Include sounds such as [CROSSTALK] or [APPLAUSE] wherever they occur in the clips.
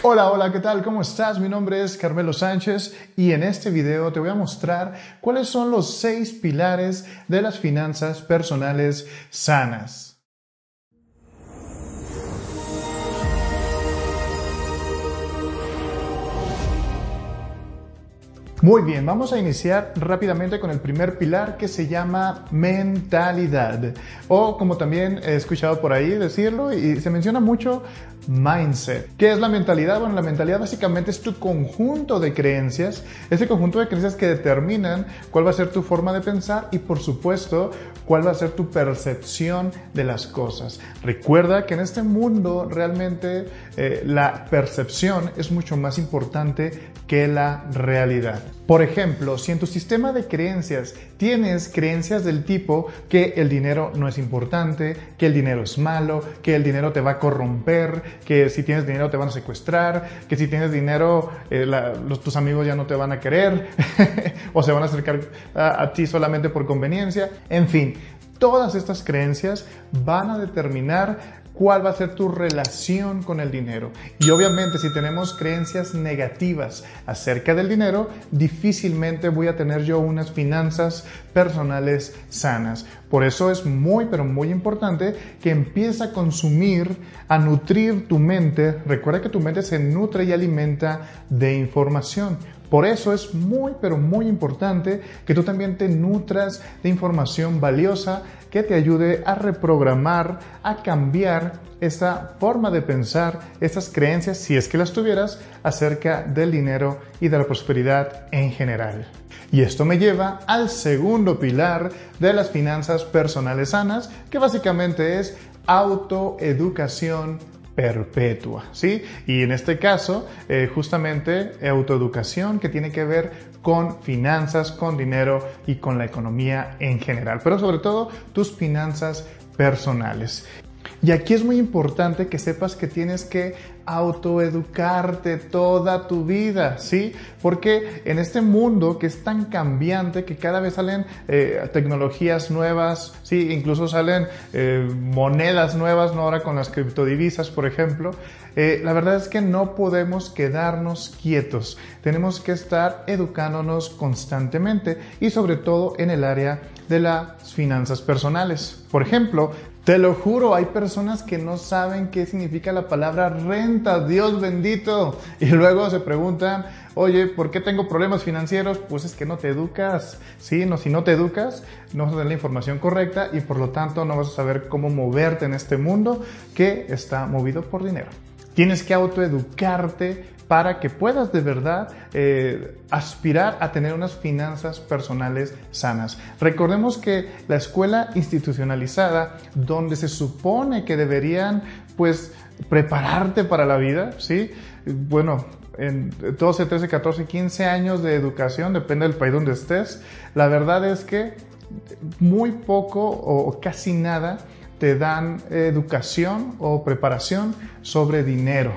Hola, hola, ¿qué tal? ¿Cómo estás? Mi nombre es Carmelo Sánchez y en este video te voy a mostrar cuáles son los seis pilares de las finanzas personales sanas. Muy bien, vamos a iniciar rápidamente con el primer pilar que se llama mentalidad. O como también he escuchado por ahí decirlo y se menciona mucho, mindset. ¿Qué es la mentalidad? Bueno, la mentalidad básicamente es tu conjunto de creencias, ese conjunto de creencias que determinan cuál va a ser tu forma de pensar y por supuesto cuál va a ser tu percepción de las cosas. Recuerda que en este mundo realmente eh, la percepción es mucho más importante que la realidad. Por ejemplo, si en tu sistema de creencias tienes creencias del tipo que el dinero no es importante, que el dinero es malo, que el dinero te va a corromper, que si tienes dinero te van a secuestrar, que si tienes dinero eh, tus amigos ya no te van a querer [LAUGHS] o se van a acercar a ti solamente por conveniencia, en fin, todas estas creencias van a determinar cuál va a ser tu relación con el dinero. Y obviamente si tenemos creencias negativas acerca del dinero, difícilmente voy a tener yo unas finanzas personales sanas. Por eso es muy, pero muy importante que empieces a consumir, a nutrir tu mente. Recuerda que tu mente se nutre y alimenta de información. Por eso es muy, pero muy importante que tú también te nutras de información valiosa que te ayude a reprogramar, a cambiar esa forma de pensar, esas creencias, si es que las tuvieras, acerca del dinero y de la prosperidad en general. Y esto me lleva al segundo pilar de las finanzas personales sanas, que básicamente es autoeducación perpetua, ¿sí? Y en este caso, eh, justamente autoeducación que tiene que ver con finanzas, con dinero y con la economía en general, pero sobre todo tus finanzas personales. Y aquí es muy importante que sepas que tienes que autoeducarte toda tu vida, ¿sí? Porque en este mundo que es tan cambiante, que cada vez salen eh, tecnologías nuevas, ¿sí? Incluso salen eh, monedas nuevas, ¿no? Ahora con las criptodivisas, por ejemplo. Eh, la verdad es que no podemos quedarnos quietos. Tenemos que estar educándonos constantemente y sobre todo en el área de las finanzas personales. Por ejemplo, te lo juro, hay personas que no saben qué significa la palabra renta, Dios bendito. Y luego se preguntan, oye, ¿por qué tengo problemas financieros? Pues es que no te educas, ¿sí? No, si no te educas, no vas a tener la información correcta y por lo tanto no vas a saber cómo moverte en este mundo que está movido por dinero. Tienes que autoeducarte para que puedas de verdad eh, aspirar a tener unas finanzas personales sanas. Recordemos que la escuela institucionalizada, donde se supone que deberían pues prepararte para la vida, ¿sí? Bueno, en 12, 13, 14, 15 años de educación, depende del país donde estés, la verdad es que muy poco o casi nada te dan educación o preparación sobre dinero,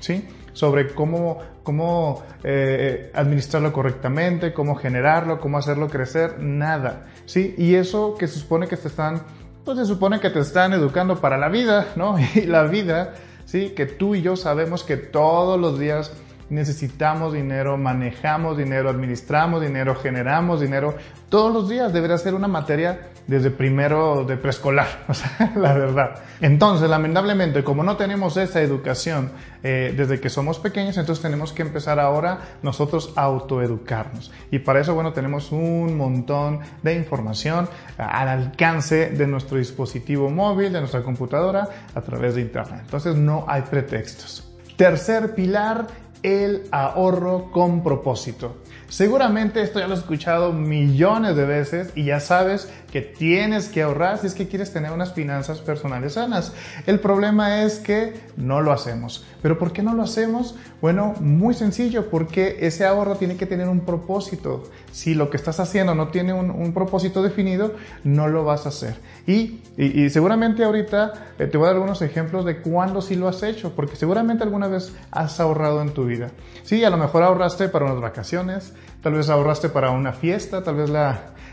¿sí? Sobre cómo, cómo eh, administrarlo correctamente, cómo generarlo, cómo hacerlo crecer, nada. ¿sí? Y eso que se supone que te están, pues supone que te están educando para la vida, ¿no? [LAUGHS] Y la vida, ¿sí? Que tú y yo sabemos que todos los días necesitamos dinero, manejamos dinero, administramos dinero, generamos dinero. Todos los días debería ser una materia desde primero de preescolar, [LAUGHS] la verdad. Entonces, lamentablemente, como no tenemos esa educación eh, desde que somos pequeños, entonces tenemos que empezar ahora nosotros a autoeducarnos. Y para eso, bueno, tenemos un montón de información al alcance de nuestro dispositivo móvil, de nuestra computadora, a través de Internet. Entonces, no hay pretextos. Tercer pilar el ahorro con propósito. Seguramente esto ya lo has escuchado millones de veces y ya sabes que tienes que ahorrar si es que quieres tener unas finanzas personales sanas. El problema es que no lo hacemos. ¿Pero por qué no lo hacemos? Bueno, muy sencillo, porque ese ahorro tiene que tener un propósito. Si lo que estás haciendo no tiene un, propósito definido, no lo vas a hacer. Y, y, seguramente ahorita eh, te voy a dar algunos ejemplos de cuándo sí lo has hecho, porque seguramente alguna vez has ahorrado en tu vida. Sí, a lo mejor ahorraste para unas vacaciones, tal vez ahorraste para una fiesta, tal vez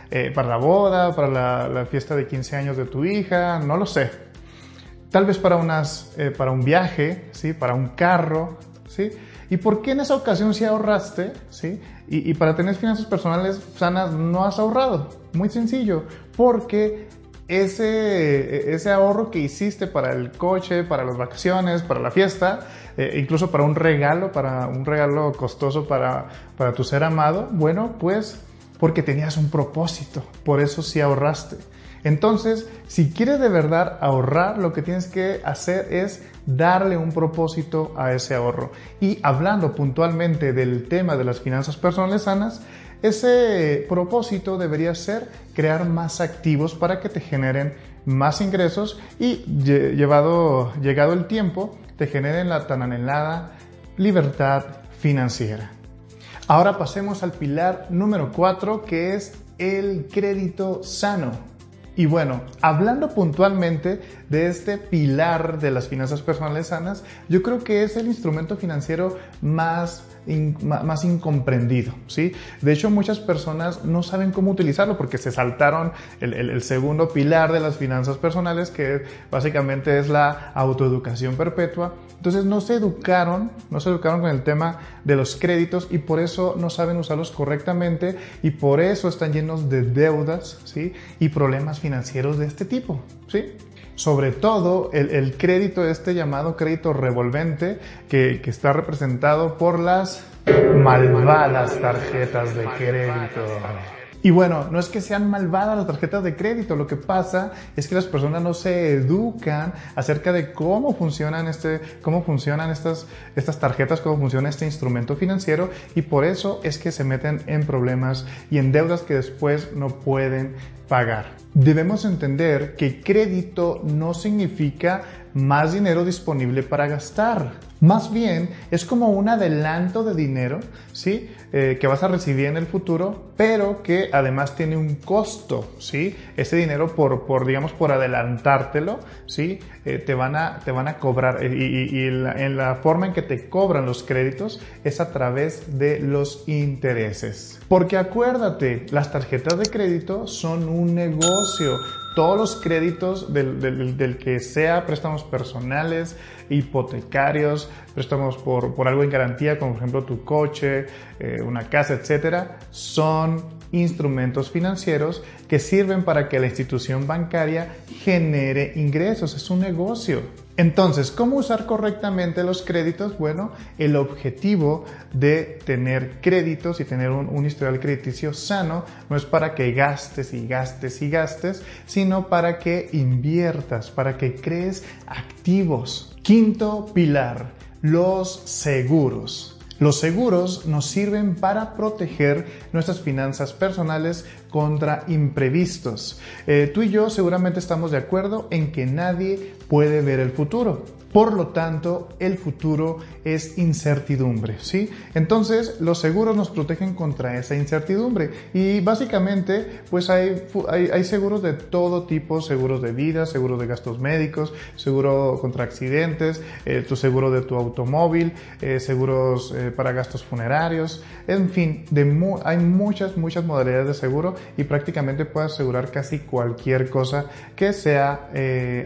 eh, para la boda, para la, fiesta de 15 años de tu hija, no lo sé. Tal vez para, unas, eh, para un viaje, ¿sí? para un carro. ¿sí? ¿Y por qué en esa ocasión sí ahorraste? ¿sí? Y, y para tener finanzas personales sanas no has ahorrado. Muy sencillo, porque ese, ese, ahorro que hiciste para el coche, para las vacaciones, para la fiesta, eh, incluso para un regalo, para un regalo costoso para, para tu ser amado, bueno, pues porque tenías un propósito, por eso sí ahorraste. Entonces, si quieres de verdad ahorrar, lo que tienes que hacer es darle un propósito a ese ahorro. Y hablando puntualmente del tema de las finanzas personales sanas, ese propósito debería ser crear más activos para que te generen más ingresos y llevado, llegado el tiempo, te generen la tan anhelada libertad financiera. Ahora pasemos al pilar número 4 que es el crédito sano. Y bueno, hablando puntualmente de este pilar de las finanzas personales sanas, yo creo que es el instrumento financiero más más incomprendido, ¿sí? De hecho, muchas personas no saben cómo utilizarlo porque se saltaron el, segundo pilar de las finanzas personales, que básicamente es la autoeducación perpetua. Entonces, no se educaron, no se educaron con el tema de los créditos y por eso no saben usarlos correctamente y por eso están llenos de deudas, ¿sí? Y problemas financieros de este tipo, ¿sí? Sobre todo el, crédito, este llamado crédito revolvente, que, que, está representado por las malvadas tarjetas de crédito. Y bueno, no es que sean malvadas las tarjetas de crédito, lo que pasa es que las personas no se educan acerca de cómo funcionan, este, cómo funcionan estas, estas tarjetas, cómo funciona este instrumento financiero y por eso es que se meten en problemas y en deudas que después no pueden pagar. Debemos entender que crédito no significa más dinero disponible para gastar. Más bien es como un adelanto de dinero, ¿sí? Eh, que vas a recibir en el futuro, pero que además tiene un costo, ¿sí? Ese dinero por, por digamos, por adelantártelo, ¿sí? Eh, te, van a, te van a cobrar eh, y, en la forma en que te cobran los créditos es a través de los intereses. Porque acuérdate, las tarjetas de crédito son un negocio, todos los créditos del, que sea préstamos personales, hipotecarios, préstamos por, por, algo en garantía, como por ejemplo tu coche, eh, una casa, etcétera, son instrumentos financieros que sirven para que la institución bancaria genere ingresos. Es un negocio. Entonces, ¿cómo usar correctamente los créditos? Bueno, el objetivo de tener créditos y tener un, historial crediticio sano no es para que gastes y gastes y gastes, sino para que inviertas, para que crees activos. Quinto pilar, los seguros. Los seguros nos sirven para proteger nuestras finanzas personales contra imprevistos. Eh, tú y yo seguramente estamos de acuerdo en que nadie puede ver el futuro. Por lo tanto, el futuro es incertidumbre, ¿sí? Entonces, los seguros nos protegen contra esa incertidumbre y básicamente, pues hay, hay, seguros de todo tipo, seguros de vida, seguros de gastos médicos, seguro contra accidentes, eh, tu seguro de tu automóvil, eh, seguros eh, para gastos funerarios, en fin, hay muchas, muchas modalidades de seguro y prácticamente puedes asegurar casi cualquier cosa que sea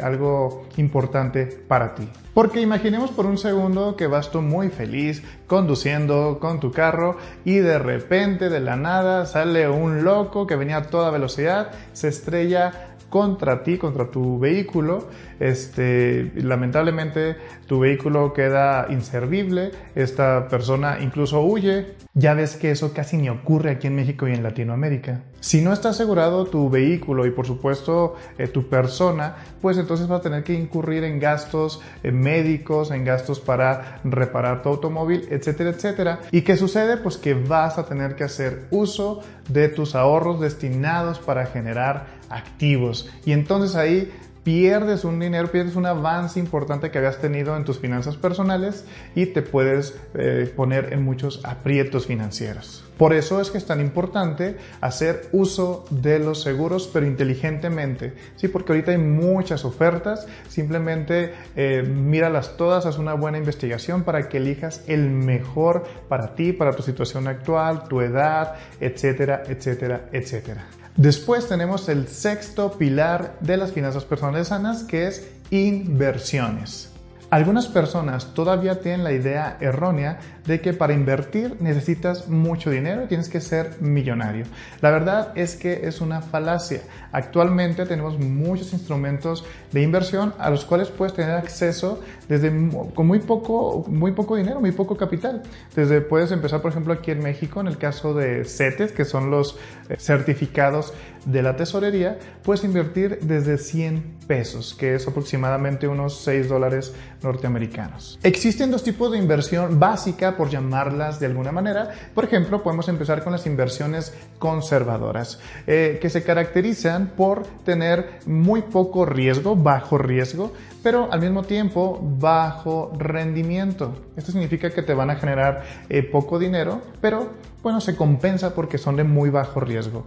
algo importante para ti. Porque imaginemos por un segundo que vas tú muy feliz conduciendo con tu carro y de repente de la nada sale un loco que venía a toda velocidad, se estrella contra ti, contra tu vehículo. Este, lamentablemente tu vehículo queda inservible, esta persona incluso huye. Ya ves que eso casi ni ocurre aquí en México y en Latinoamérica. Si no está asegurado tu vehículo y por supuesto eh, tu persona, pues entonces vas a tener que incurrir en gastos eh, médicos, en gastos para reparar tu automóvil, etcétera, etcétera. ¿Y qué sucede? Pues que vas a tener que hacer uso de tus ahorros destinados para generar activos. Y entonces ahí pierdes un dinero, pierdes un avance importante que habías tenido en tus finanzas personales y te puedes eh, poner en muchos aprietos financieros. Por eso es que es tan importante hacer uso de los seguros, pero inteligentemente, ¿sí? Porque ahorita hay muchas ofertas, simplemente eh, míralas todas, haz una buena investigación para que elijas el mejor para ti, para tu situación actual, tu edad, etcétera, etcétera, etcétera. Después tenemos el sexto pilar de las finanzas personales sanas, que es inversiones. Algunas personas todavía tienen la idea errónea de que para invertir necesitas mucho dinero y tienes que ser millonario. La verdad es que es una falacia. Actualmente tenemos muchos instrumentos de inversión a los cuales puedes tener acceso desde con muy poco, muy poco dinero, muy poco capital. Desde puedes empezar, por ejemplo, aquí en México, en el caso de CETES, que son los eh, certificados de la tesorería, puedes invertir desde 100 pesos, que es aproximadamente unos 6 dólares norteamericanos. Existen dos tipos de inversión básica, por llamarlas de alguna manera. Por ejemplo, podemos empezar con las inversiones conservadoras, eh, que se caracterizan por tener muy poco riesgo, bajo riesgo, pero al mismo tiempo bajo rendimiento. Esto significa que te van a generar eh, poco dinero, pero bueno, se compensa porque son de muy bajo riesgo.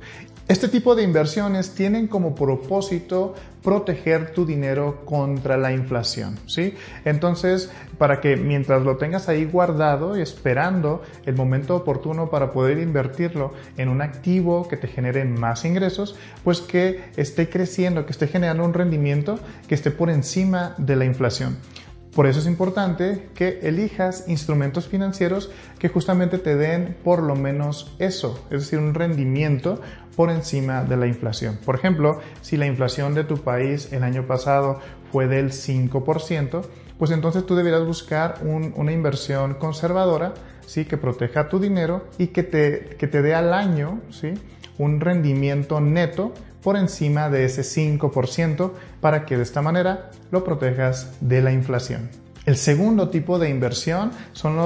Este tipo de inversiones tienen como propósito proteger tu dinero contra la inflación, ¿sí? Entonces, para que mientras lo tengas ahí guardado y esperando el momento oportuno para poder invertirlo en un activo que te genere más ingresos, pues que esté creciendo, que esté generando un rendimiento que esté por encima de la inflación. Por eso es importante que elijas instrumentos financieros que justamente te den por lo menos eso, es decir, un rendimiento por encima de la inflación. Por ejemplo, si la inflación de tu país el año pasado fue del 5%, pues entonces tú deberás buscar una inversión conservadora, ¿sí? que proteja tu dinero y que te, que te dé al año ¿sí? un rendimiento neto por encima de ese 5% para que de esta manera lo protejas de la inflación. El segundo tipo de inversión son,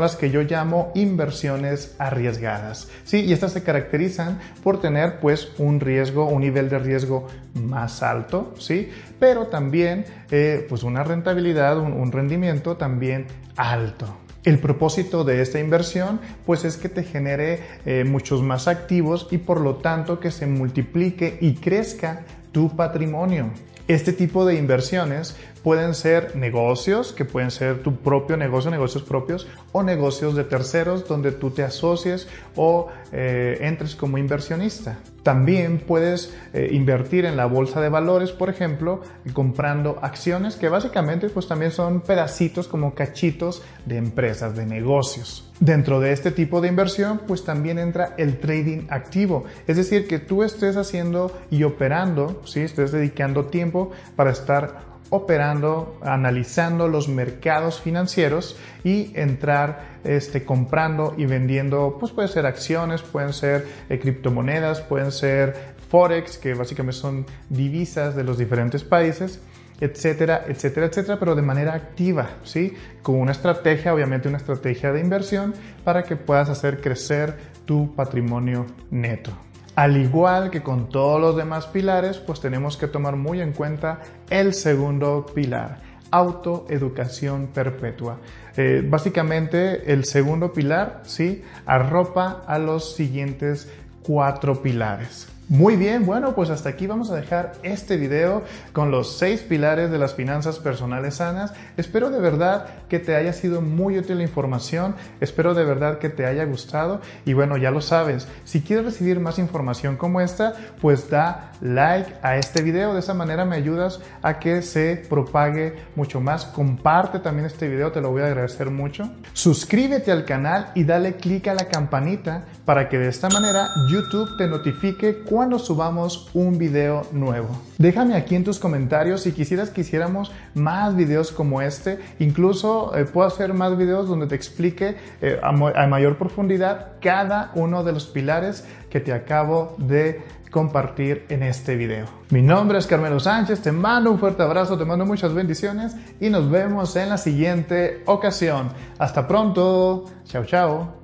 las que yo llamo inversiones arriesgadas. ¿sí? Y estas se caracterizan por tener pues un riesgo, un nivel de riesgo más alto, ¿sí? pero también eh, pues una rentabilidad, un rendimiento también alto. El propósito de esta inversión pues es que te genere eh, muchos más activos y por lo tanto que se multiplique y crezca tu patrimonio. Este tipo de inversiones pueden ser negocios, que pueden ser tu propio negocio, negocios propios, o negocios de terceros donde tú te asocies o eh, entres como inversionista. También puedes eh, invertir en la bolsa de valores, por ejemplo, comprando acciones que básicamente pues también son pedacitos como cachitos de empresas, de negocios. Dentro de este tipo de inversión pues también entra el trading activo, es decir, que tú estés haciendo y operando, ¿sí? estés dedicando tiempo para estar operando, analizando los mercados financieros y entrar este, comprando y vendiendo, pues puede ser acciones, pueden ser eh, criptomonedas, pueden ser forex, que básicamente son divisas de los diferentes países etcétera, etcétera, etcétera, pero de manera activa, ¿sí? Con una estrategia, obviamente una estrategia de inversión para que puedas hacer crecer tu patrimonio neto. Al igual que con todos los demás pilares, pues tenemos que tomar muy en cuenta el segundo pilar, autoeducación perpetua. Eh, básicamente el segundo pilar, ¿sí? Arropa a los siguientes cuatro pilares. Muy bien, bueno, pues hasta aquí vamos a dejar este video con los seis pilares de las finanzas personales sanas. Espero de verdad que te haya sido muy útil la información, espero de verdad que te haya gustado y bueno, ya lo sabes, si quieres recibir más información como esta, pues da like a este video, de esa manera me ayudas a que se propague mucho más. Comparte también este video, te lo voy a agradecer mucho. Suscríbete al canal y dale click a la campanita para que de esta manera YouTube te notifique cuando subamos un video nuevo. Déjame aquí en tus comentarios si quisieras que hiciéramos más videos como este. Incluso eh, puedo hacer más videos donde te explique eh, a, a mayor profundidad cada uno de los pilares que te acabo de compartir en este video. Mi nombre es Carmelo Sánchez, te mando un fuerte abrazo, te mando muchas bendiciones y nos vemos en la siguiente ocasión. Hasta pronto, chao chao.